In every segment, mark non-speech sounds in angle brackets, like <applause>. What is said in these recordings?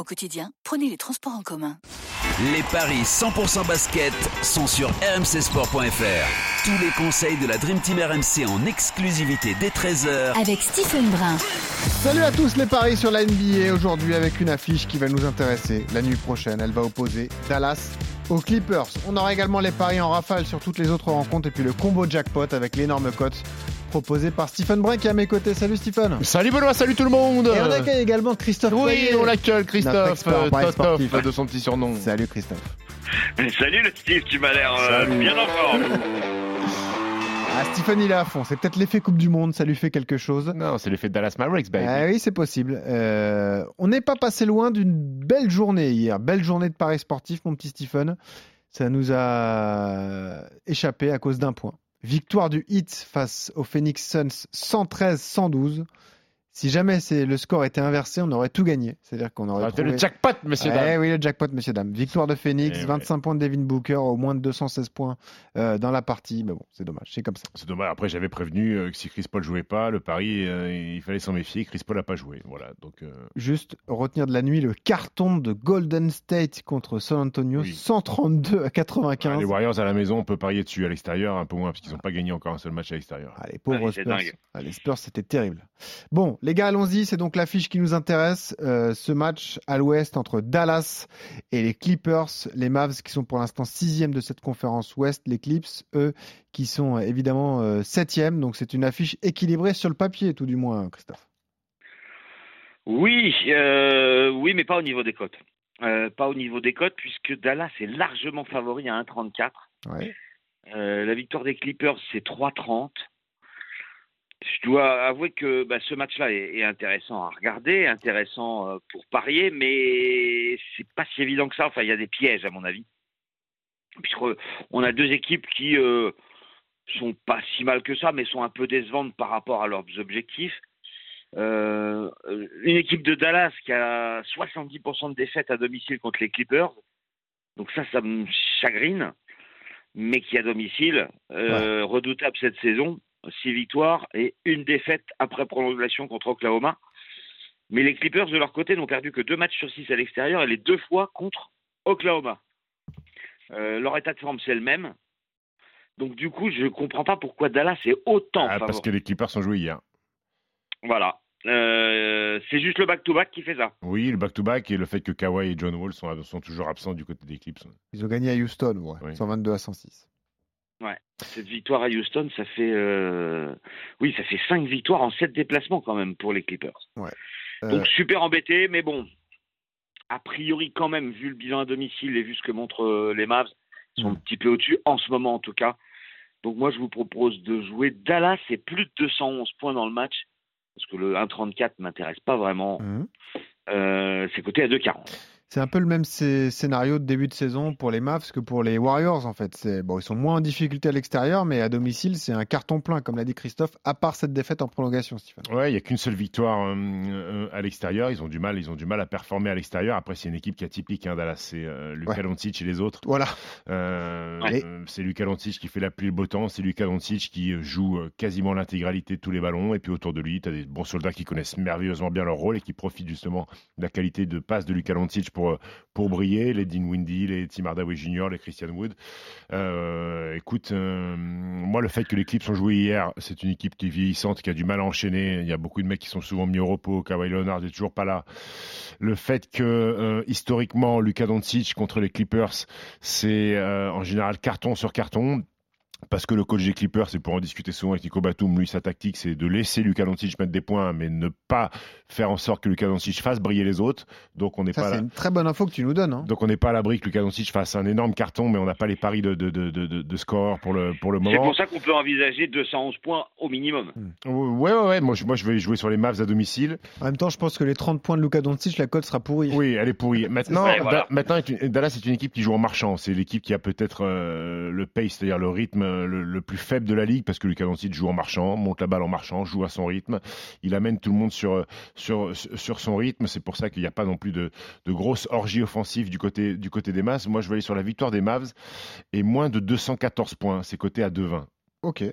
Au quotidien, prenez les transports en commun. Les paris 100% basket sont sur rmcsport.fr. Tous les conseils de la Dream Team RMC en exclusivité dès 13h avec Stephen Brun. Salut à tous les paris sur la NBA aujourd'hui avec une affiche qui va nous intéresser la nuit prochaine. Elle va opposer Dallas aux Clippers. On aura également les paris en rafale sur toutes les autres rencontres et puis le combo jackpot avec l'énorme cote proposé par Stephen Brun qui est à mes côtés. Salut Stephen. Salut Benoît, salut tout le monde. Et on accueille également Christophe. Oui, on l'accueille Christophe, Totof de son petit surnom. Salut Christophe. Salut le Steve, tu m'as l'air euh, bien en forme. Ah, Stephen, il est à fond. C'est peut-être l'effet Coupe du Monde, ça lui fait quelque chose. Non, c'est l'effet Dallas Mavericks, baby. Ah, oui, c'est possible. Euh, on n'est pas passé loin d'une belle journée hier. Belle journée de paris sportif, mon petit Stephen. Ça nous a échappé à cause d'un point. Victoire du Heat face aux Phoenix Suns 113-112. Si jamais le score était inversé, on aurait tout gagné. C'est-à-dire qu'on aurait. Trouvé... le jackpot, messieurs, dames. oui, le jackpot, messieurs, dames. Victoire de Phoenix, 25 eh points de Devin Booker, au moins de 216 points euh, dans la partie. Mais bon, c'est dommage, c'est comme ça. C'est dommage. Après, j'avais prévenu euh, que si Chris Paul jouait pas, le pari, euh, il fallait s'en méfier. Chris Paul n'a pas joué. Voilà. Donc, Juste retenir de la nuit le carton de Golden State contre San Antonio, 132 à 95. les Warriors à la maison, on peut parier dessus. À l'extérieur, un peu moins, parce qu'ils n'ont pas gagné encore un seul match à l'extérieur. Ah, les pauvres Spurs. Ah, les Spurs, c'était terrible. Bon, les gars, allons-y. C'est donc l'affiche qui nous intéresse. Euh, ce match à l'ouest entre Dallas et les Clippers. Les Mavs qui sont pour l'instant sixième de cette conférence ouest. Les Clips, eux, qui sont euh, évidemment euh, septième. Donc c'est une affiche équilibrée sur le papier, tout du moins, Christophe. Oui, oui, mais pas au niveau des cotes. pas au niveau des cotes, puisque Dallas est largement favori à 1,34. la victoire des Clippers, c'est 3,30 je dois avouer que bah, ce match-là est, intéressant à regarder, intéressant euh, pour parier, mais c'est pas si évident que ça. Enfin, il y a des pièges à mon avis, puisqu'on a deux équipes qui euh, sont pas si mal que ça, mais sont un peu décevantes par rapport à leurs objectifs. Euh, une équipe de Dallas qui a 70% de défaites à domicile contre les Clippers, donc ça, ça me chagrine, mais qui à domicile, redoutable cette saison, six victoires et une défaite après prolongation contre Oklahoma. Mais les Clippers, de leur côté, n'ont perdu que deux matchs sur six à l'extérieur et les deux fois contre Oklahoma. Euh, leur état de forme, c'est le même. Donc, du coup, je ne comprends pas pourquoi Dallas est autant. Ah, parce que les Clippers ont joué hier. Voilà. Euh, c'est juste le back-to-back qui fait ça. Oui, le back-to-back et le fait que Kawhi et John Wall sont, sont toujours absents du côté des Clips. Ils ont gagné à Houston, ouais, 122 à 106. Ouais. Cette victoire à Houston, ça fait euh... oui, ça fait cinq victoires en sept déplacements quand même pour les Clippers. Ouais. Donc euh, super embêté, mais bon, a priori quand même, vu le bilan à domicile et vu ce que montrent euh, les Mavs, ils sont mm. un petit peu au-dessus en ce moment en tout cas. Donc moi je vous propose de jouer Dallas et plus de 211 points dans le match parce que le 1,34 m'intéresse pas vraiment. Mm. Euh, c'est coté à 2,40. C'est un peu le même scénario de début de saison pour les Mavs que pour les Warriors en fait. Bon, ils sont moins en difficulté à l'extérieur, mais à domicile c'est un carton plein, comme l'a dit Christophe, à part cette défaite en prolongation, Stéphane. Ouais, il n'y a qu'une seule victoire euh, euh, à l'extérieur. Ils ont du mal, ils ont du mal à performer à l'extérieur. Après, c'est une équipe qui est atypique, hein, Dallas. C'est euh, Luka Doncic et les autres. Voilà. c'est Luka Doncic qui fait la pluie le beau temps. C'est Luka Doncic qui joue quasiment l'intégralité de tous les ballons. Et puis autour de lui, tu as des bons soldats qui connaissent merveilleusement bien leur rôle et qui profitent justement de la qualité de passe de Luka Doncic pour pour briller, les Dean Windy, les Tim Hardaway Jr., les Christian Wood. Euh, écoute, euh, moi, le fait que les Clips ont joué hier, c'est une équipe qui est vieillissante, qui a du mal à enchaîner. Il y a beaucoup de mecs qui sont souvent mis au repos. Kawhi Leonard n'est toujours pas là. Le fait que, euh, historiquement, Luka Doncic contre les Clippers, c'est en général carton sur carton. Parce que le coach des Clippers, c'est pour en discuter souvent avec Nico Batum, lui sa tactique c'est de laisser Lucas Doncic mettre des points, mais ne pas faire en sorte que Lucas Doncic fasse briller les autres. Donc on n'est pas. C'est une très bonne info que tu nous donnes. Hein. Donc on n'est pas à l'abri que Lucas Doncic fasse un énorme carton, mais on n'a pas les paris de, de, de, de, score pour le pour le moment. C'est pour ça qu'on peut envisager 211 points au minimum. Hmm. Ouais ouais ouais. Moi je, moi je vais jouer sur les Mavs à domicile. En même temps, je pense que les 30 points de Lucas Doncic, la cote sera pourrie. Oui, elle est pourrie. Maintenant, maintenant Dallas c'est une équipe qui joue en marchant. C'est l'équipe qui a peut-être euh, le pace, c'est-à-dire le rythme le plus faible de la ligue parce que Lucas Doncic joue en marchant, monte la balle en marchant, joue à son rythme. Il amène tout le monde sur, sur, sur son rythme. C'est pour ça qu'il n'y a pas non plus de, de grosses orgies offensives du côté, du côté des Mavs. Moi, je vais aller sur la victoire des Mavs et moins de 214 points. C'est coté à 2,20. Ok.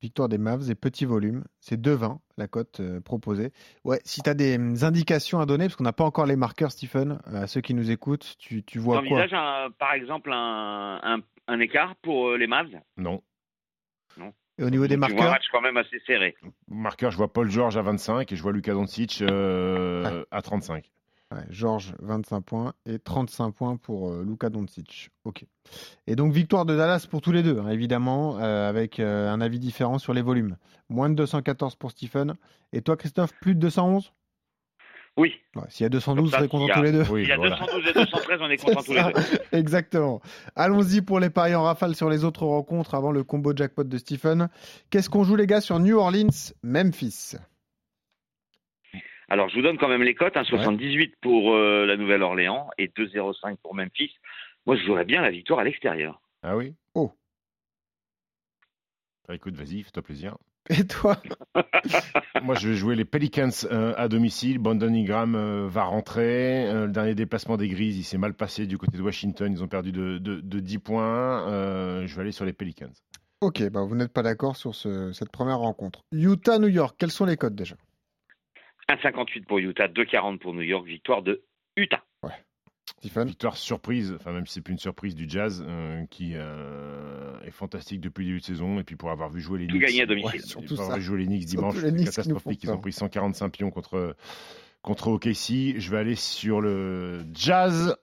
Victoire des Mavs et petit volume. C'est 2,20 la cote euh, proposée. Ouais, si tu as des hum, indications à donner, parce qu'on n'a pas encore les marqueurs, Stephen, euh, à ceux qui nous écoutent, tu, tu vois quoi? par exemple un, un, un, écart pour euh, les Mavs? Non. Et au niveau des marqueurs? un match quand même assez serré. Marqueur, je vois Paul George à 25 et je vois Lucas Doncic euh, à 35. Ouais, George, 25 points et 35 points pour euh, Luka Doncic. Ok. Et donc victoire de Dallas pour tous les deux, hein, évidemment, euh, avec un avis différent sur les volumes. Moins de 214 pour Stephen. Et toi, Christophe, plus de 211 oui. S'il y a 212, on est contents tous les deux. il y a 212 et 213, on est contents tous les deux. <laughs> Exactement. Allons-y pour les paris en rafale sur les autres rencontres avant le combo jackpot de Stephen. Qu'est-ce qu'on joue, les gars, sur New Orleans, Memphis? Alors, je vous donne quand même les cotes. 1,78 pour euh, la Nouvelle-Orléans et 2,05 pour Memphis. Moi, je jouerais bien la victoire à l'extérieur. Ah oui? Oh. Bah, écoute, vas-y, fais-toi plaisir. <laughs> Et toi <laughs> Moi, je vais jouer les Pelicans euh, à domicile. Brandon Ingram euh, va rentrer. Euh, le dernier déplacement des Grises, il s'est mal passé du côté de Washington. Ils ont perdu de, de, 10 points. je vais aller sur les Pelicans. Ok, bah vous n'êtes pas d'accord sur cette première rencontre. Utah-New York, quels sont les codes déjà? 1,58 pour Utah, 2,40 pour New York. Victoire de Utah. Ouais. Victoire surprise, enfin même si c'est plus une surprise du Jazz euh, qui euh, est fantastique depuis le début de saison et puis pour avoir vu jouer les Knicks, gagné à domicile. pour avoir vu jouer les Knicks dimanche, c'est catastrophique. Ils ont pris 145 pions contre contre OKC. Je vais aller sur le Jazz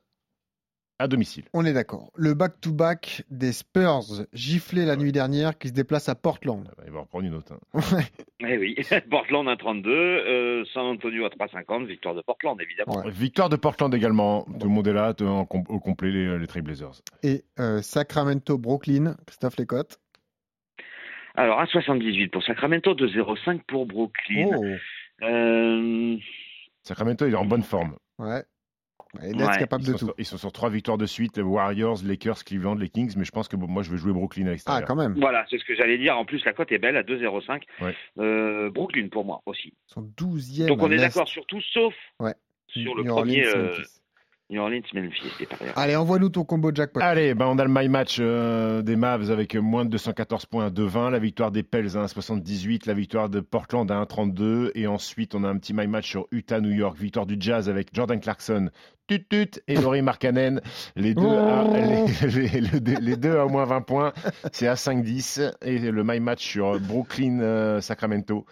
à domicile. On est d'accord. Le back-to-back des Spurs giflé la nuit dernière qui se déplace à Portland. il va reprendre une autre. Hein. eh oui, <laughs> Portland à 32, euh, San Antonio à 3,50, victoire de Portland évidemment. Victoire de Portland également. Tout le monde est là au complet les, les Trailblazers. Et euh, Sacramento, Brooklyn, Christophe Lécotte. Alors à 78 pour Sacramento, 2,05 pour Brooklyn. Oh. Euh, Sacramento il est en bonne forme. Ouais. Ils de tout. Sur, ils sont sur trois victoires de suite, les Warriors, Lakers, Cleveland, les Kings, mais je pense que moi je vais jouer Brooklyn à l'extérieur. Ah, quand même. Voilà, c'est ce que j'allais dire. En plus, la cote est belle à 2,05. Euh, Brooklyn pour moi aussi. Ils sont 12e. Donc on est d'accord sur tout sauf ouais. sur le premier. New Orleans, Memphis, Allez, envoie-nous ton combo jackpot. Allez, ben on a le my match euh, des Mavs avec moins de 214 points à 2,20, la victoire des Pels à 1,78, la victoire de Portland à 1,32 et ensuite on a un petit my match sur Utah, New York, victoire du Jazz avec Jordan Clarkson tut, tut, et Laurie Markkanen, les deux, à, oh. <laughs> les, deux à moins 20 points, c'est à 5-10. Et le my match sur Brooklyn, euh, Sacramento,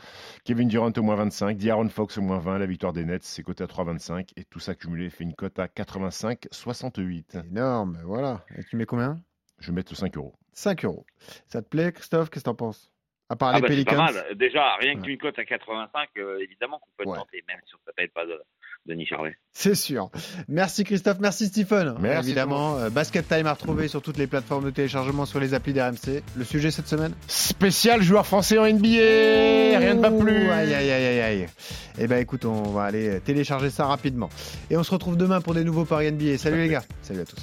Kevin Durant au moins 25, D'Aaron Fox au moins 20, la victoire des Nets, c'est coté à 3,25. Et tout ça cumulé fait une cote à 85,68. Énorme, voilà. Et tu mets combien? Je vais mettre 5 euros. 5 euros. Ça te plaît, Christophe? Qu'est-ce que t'en penses? À part ah les bah, Pelicans. Pas mal. Déjà, rien qu'une cote à 85, euh, évidemment qu'on peut le tenter, même si on ne s'appelle pas de, Denis Charvet. C'est sûr. Merci Christophe, merci Stephen. Merci Évidemment, euh, Basket Time à retrouver sur toutes les plateformes de téléchargement sur les applis d'RMC. Le sujet cette semaine Spécial joueur français en NBA, rien ne va plus. Aïe aïe aïe aïe. Eh ben écoute, on va aller télécharger ça rapidement. Et on se retrouve demain pour des nouveaux paris NBA. Salut les gars. Salut à tous.